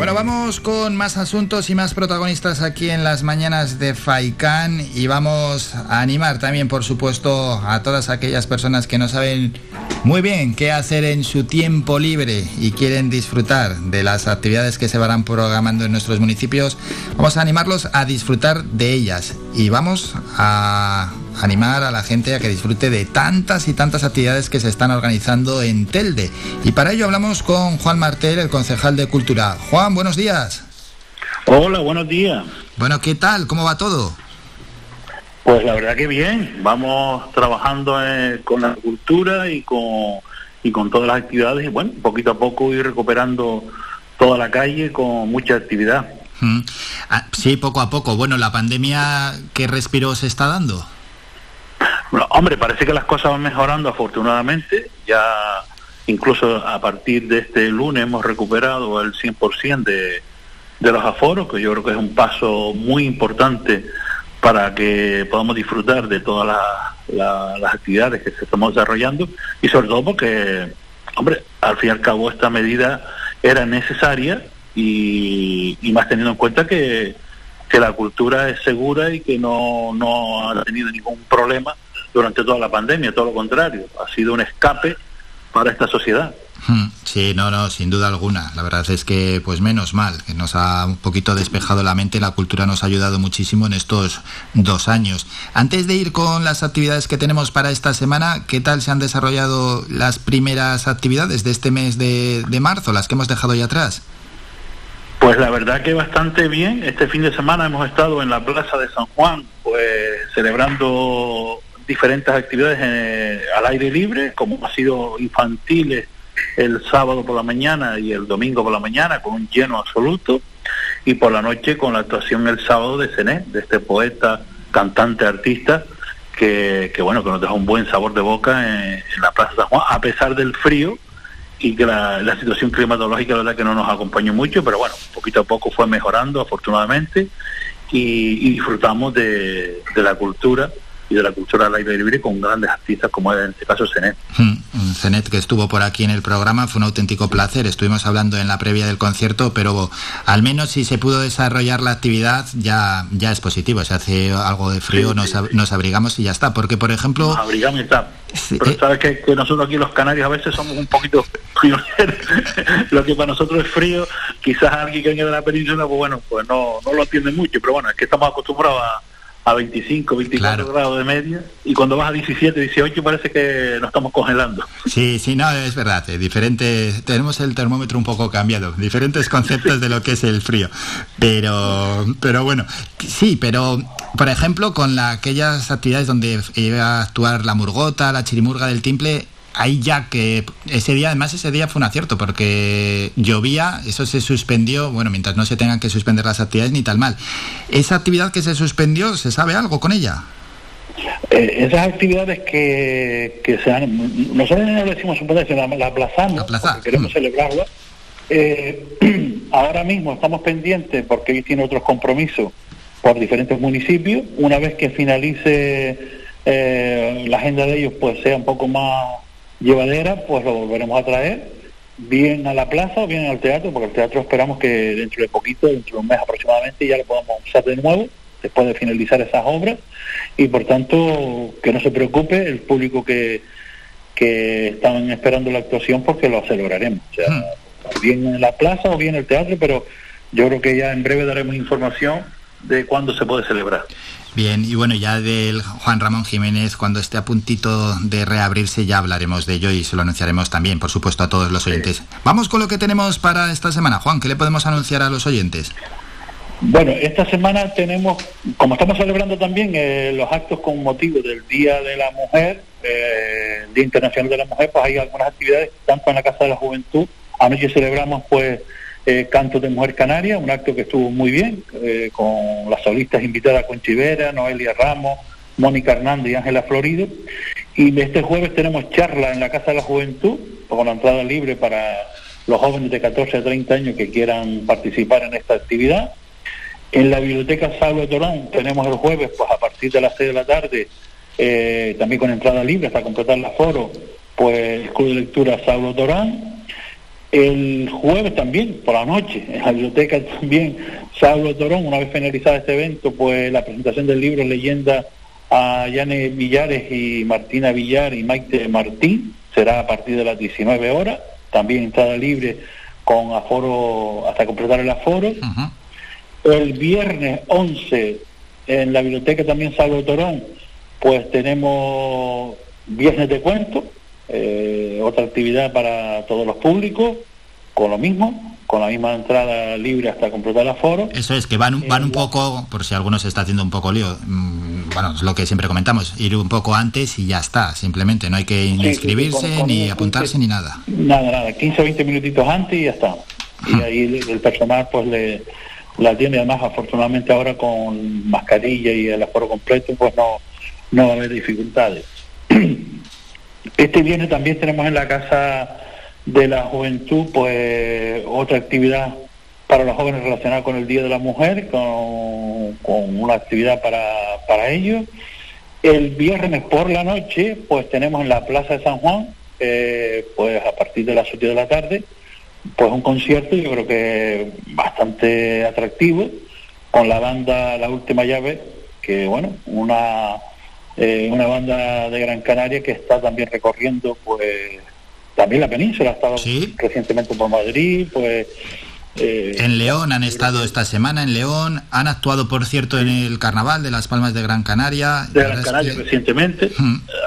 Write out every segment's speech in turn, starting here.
Bueno, vamos con más asuntos y más protagonistas aquí en las mañanas de Faikán y vamos a animar también, por supuesto, a todas aquellas personas que no saben muy bien qué hacer en su tiempo libre y quieren disfrutar de las actividades que se van programando en nuestros municipios. Vamos a animarlos a disfrutar de ellas y vamos a animar a la gente a que disfrute de tantas y tantas actividades que se están organizando en Telde. Y para ello hablamos con Juan Martel, el concejal de Cultura. Juan, buenos días. Hola, buenos días. Bueno, ¿qué tal? ¿Cómo va todo? Pues la verdad que bien, vamos trabajando eh, con la cultura y con, y con todas las actividades y bueno, poquito a poco ir recuperando toda la calle con mucha actividad. Mm. Ah, sí, poco a poco. Bueno, ¿la pandemia qué respiro se está dando? hombre, parece que las cosas van mejorando afortunadamente. Ya incluso a partir de este lunes hemos recuperado el 100% de, de los aforos, que yo creo que es un paso muy importante para que podamos disfrutar de todas las actividades que se estamos desarrollando y sobre todo porque, hombre, al fin y al cabo esta medida era necesaria y, y más teniendo en cuenta que, que la cultura es segura y que no, no ha tenido ningún problema durante toda la pandemia, todo lo contrario, ha sido un escape para esta sociedad. Hmm, sí, no, no, sin duda alguna. La verdad es que, pues menos mal, que nos ha un poquito despejado la mente. La cultura nos ha ayudado muchísimo en estos dos años. Antes de ir con las actividades que tenemos para esta semana, ¿qué tal se han desarrollado las primeras actividades de este mes de, de marzo, las que hemos dejado ya atrás? Pues la verdad que bastante bien. Este fin de semana hemos estado en la Plaza de San Juan, pues celebrando diferentes actividades eh, al aire libre, como ha sido infantiles el sábado por la mañana y el domingo por la mañana, con un lleno absoluto, y por la noche con la actuación el sábado de Cené, de este poeta, cantante, artista, que, bueno, que nos deja un buen sabor de boca en, la Plaza San Juan, a pesar del frío y que la, situación climatológica la verdad que no nos acompañó mucho, pero bueno, poquito a poco fue mejorando afortunadamente y, disfrutamos de, de la cultura y de la cultura al aire libre con grandes artistas como en este caso Zenet. Hmm, Zenet que estuvo por aquí en el programa fue un auténtico placer. Estuvimos hablando en la previa del concierto, pero al menos si se pudo desarrollar la actividad ya, ya es positivo. Se hace algo de frío, nos, nos, abrigamos y ya está. Porque, por ejemplo... Nos abrigamos y está. Pero eh, sabes que, nosotros aquí los canarios a veces somos un poquito pioneros. lo que para nosotros es frío, quizás alguien que venga de la península, pues bueno, pues no, no lo entiende mucho. Pero bueno, es que estamos acostumbrados a a 25, 24 grados de media y cuando vas a 17, 18 parece que nos estamos congelando. Sí, sí, no, es verdad, eh, diferente, tenemos el termómetro un poco cambiado, diferentes conceptos de lo que es el frío, pero, pero bueno, sí, pero por ejemplo con la, aquellas actividades donde iba a actuar la murgota, la chirimurga del timple, ahí ya que ese día, además ese día fue un acierto porque llovía, eso se suspendió, bueno, mientras no se tengan que suspender las actividades ni tal mal. ¿Esa actividad que se suspendió, se sabe algo con ella? Eh, esas actividades que, que se han, nosotros no le decimos suspender, sino la, la aplazamos, queremos mm. celebrarla. Eh, ahora mismo estamos pendientes porque ellos tienen otros compromisos por diferentes municipios. Una vez que finalice eh, la agenda de ellos, pues sea un poco más llevadera, pues lo volveremos a traer. Bien a la plaza o bien al teatro, porque el teatro esperamos que dentro de poquito, dentro de un mes aproximadamente, ya lo podamos usar de nuevo, después de finalizar esas obras, y por tanto que no se preocupe el público que, que están esperando la actuación, porque lo celebraremos, o sea, bien en la plaza o bien en el teatro, pero yo creo que ya en breve daremos información de cuándo se puede celebrar. Bien, y bueno, ya del Juan Ramón Jiménez, cuando esté a puntito de reabrirse, ya hablaremos de ello y se lo anunciaremos también, por supuesto, a todos los oyentes. Vamos con lo que tenemos para esta semana. Juan, ¿qué le podemos anunciar a los oyentes? Bueno, esta semana tenemos, como estamos celebrando también eh, los actos con motivo del Día de la Mujer, eh, Día Internacional de la Mujer, pues hay algunas actividades, tanto en la Casa de la Juventud, anoche celebramos pues eh, Cantos de Mujer Canaria, un acto que estuvo muy bien, eh, con las solistas invitadas Conchivera, Noelia Ramos, Mónica Hernández y Ángela Florido. Y este jueves tenemos charla en la Casa de la Juventud, con la entrada libre para los jóvenes de 14 a 30 años que quieran participar en esta actividad. En la Biblioteca Salvo Torán tenemos el jueves, pues a partir de las 6 de la tarde, eh, también con entrada libre hasta completar el aforo, pues el Club de Lectura Saulo Torán El jueves también, por la noche, en la biblioteca también, Saulo Torón, una vez finalizado este evento, pues la presentación del libro Leyenda a Yane Villares y Martina Villar y Maite Martín, será a partir de las 19 horas, también entrada libre con aforo hasta completar el aforo. El viernes 11 en la biblioteca también Salvo Torón, pues tenemos viernes de cuento, eh, otra actividad para todos los públicos, con lo mismo, con la misma entrada libre hasta completar el aforo. Eso es, que van, van un eh, poco, por si alguno se está haciendo un poco lío, mm, bueno, es lo que siempre comentamos, ir un poco antes y ya está, simplemente, no hay que inscribirse ni apuntarse ni nada. Nada, nada, 15 o 20 minutitos antes y ya está. Y ahí el personal pues le la tiene además afortunadamente ahora con mascarilla y el aforo completo pues no, no va a haber dificultades. Este viernes también tenemos en la Casa de la Juventud pues otra actividad para los jóvenes relacionada con el Día de la Mujer, con, una actividad para, para ellos. El viernes por la noche pues tenemos en la Plaza de San Juan, eh, pues a partir de las 7 de la tarde, pues un concierto yo creo que bastante atractivo con la banda La Última Llave, que bueno, una, eh, una banda de Gran Canaria que está también recorriendo pues también la península, ha estado recientemente por Madrid, pues... Eh, en León han estado esta semana, en León, han actuado, por cierto, en el Carnaval de las Palmas de Gran Canaria. De Gran Canaria recientemente.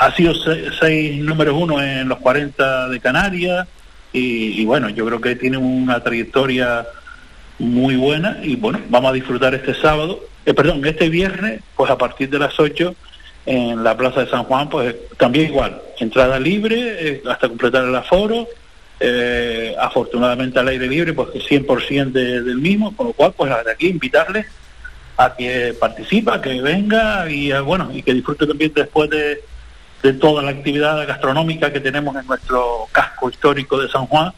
Ha sido seis, números uno en los 40 de Canarias, y, bueno, yo creo que tiene una trayectoria muy buena. Y bueno, vamos a disfrutar este sábado, eh, perdón, este viernes, pues a partir de las 8 en la Plaza de San Juan, pues también igual, entrada libre eh, hasta completar el aforo, eh, afortunadamente al aire libre, pues 100% del mismo, con lo cual, pues de aquí invitarles a que participa, que venga y bueno, y que disfrute también después de de toda la actividad gastronómica que tenemos en nuestro casco histórico de San Juan.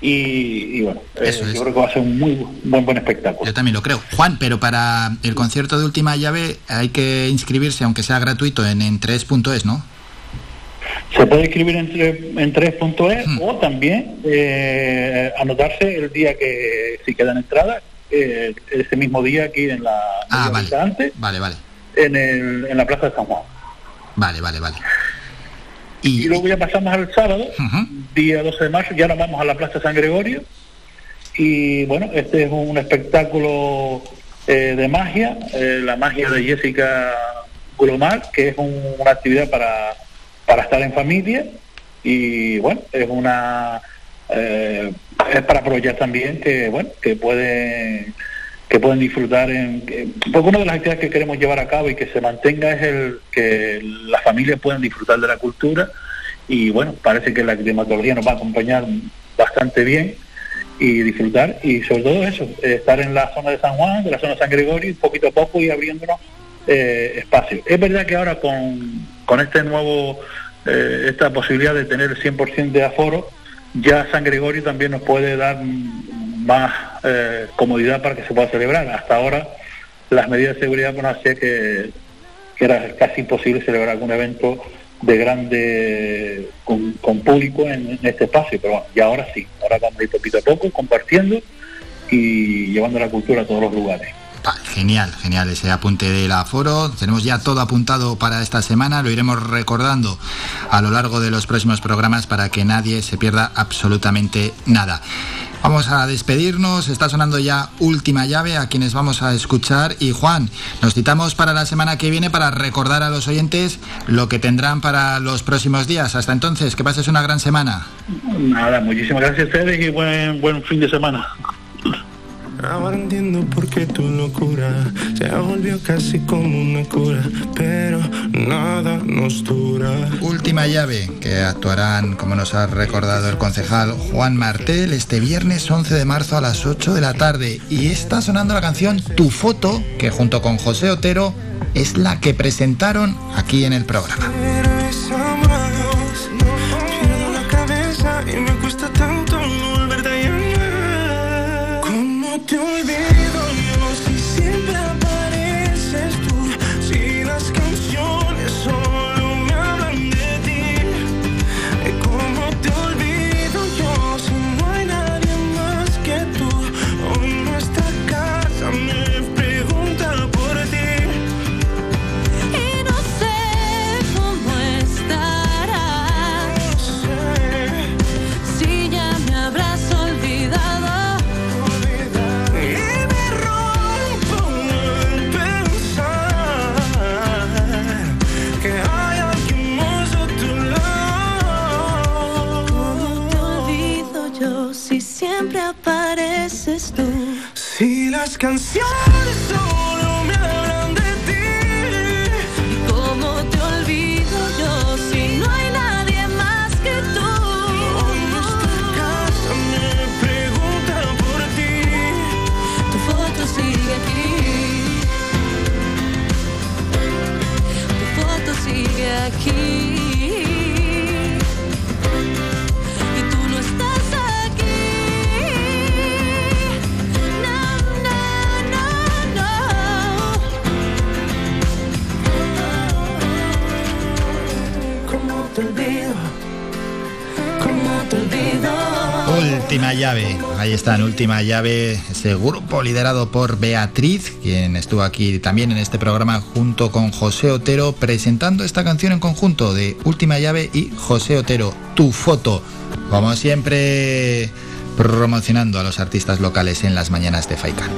Y, bueno, eh, yo creo que va a ser un muy buen, buen espectáculo. Yo también lo creo. Juan, pero para el concierto de última llave hay que inscribirse, aunque sea gratuito, en, en 3.es, ¿no? Se puede inscribir en, en 3.es hmm. o también eh, anotarse el día que si quedan entradas, eh, ese mismo día aquí en la ah, vale. vale, vale. En, el, en la Plaza de San Juan. Vale, vale, vale. Y, luego ya pasamos al sábado, día 12 de marzo, ya nos vamos a la Plaza San Gregorio. Y bueno, este es un espectáculo eh, de magia, eh, la magia de Jessica Gulomar, que es una actividad para, para estar en familia. Y bueno, es una. Eh, es para aprovechar también que, bueno, que puede que pueden disfrutar en porque una de las actividades que queremos llevar a cabo y que se mantenga es el que las familias puedan disfrutar de la cultura. Y bueno parece que la climatología nos va a acompañar bastante bien y disfrutar. Y sobre todo eso estar en la zona de San Juan de la zona de San Gregorio poquito a poco y abriéndonos eh, espacio. Es verdad que ahora con, con este nuevo eh, esta posibilidad de tener el 100% de aforo ya San Gregorio también nos puede dar más eh, comodidad para que se pueda celebrar. Hasta ahora las medidas de seguridad nos hacía que, era casi imposible celebrar algún evento de grande con, público en, este espacio, pero bueno, y ahora sí, ahora vamos a ir poquito a poco compartiendo y llevando la cultura a todos los lugares. Genial, genial ese apunte del aforo. Tenemos ya todo apuntado para esta semana. Lo iremos recordando a lo largo de los próximos programas para que nadie se pierda absolutamente nada. Vamos a despedirnos, está sonando ya última llave a quienes vamos a escuchar y Juan, nos citamos para la semana que viene para recordar a los oyentes lo que tendrán para los próximos días. Hasta entonces, que pases una gran semana. Nada, muchísimas gracias a ustedes y buen, buen fin de semana. Ahora entiendo por qué tu locura se volvió casi como una cura, pero nada nos dura. Última llave que actuarán, como nos ha recordado el concejal Juan Martel, este viernes 11 de marzo a las 8 de la tarde. Y está sonando la canción Tu foto, que junto con José Otero es la que presentaron aquí en el programa. Pareces tú. Si las canciones solo me hablan de ti, ¿cómo te olvido yo si no hay nadie más que tú? Hoy esta casa me pregunta por ti. Tu foto sigue aquí. Tu foto sigue aquí. Última llave, ahí está en última llave, ese grupo liderado por Beatriz, quien estuvo aquí también en este programa junto con José Otero, presentando esta canción en conjunto de Última llave y José Otero, Tu foto. Como siempre, promocionando a los artistas locales en las mañanas de Faikan.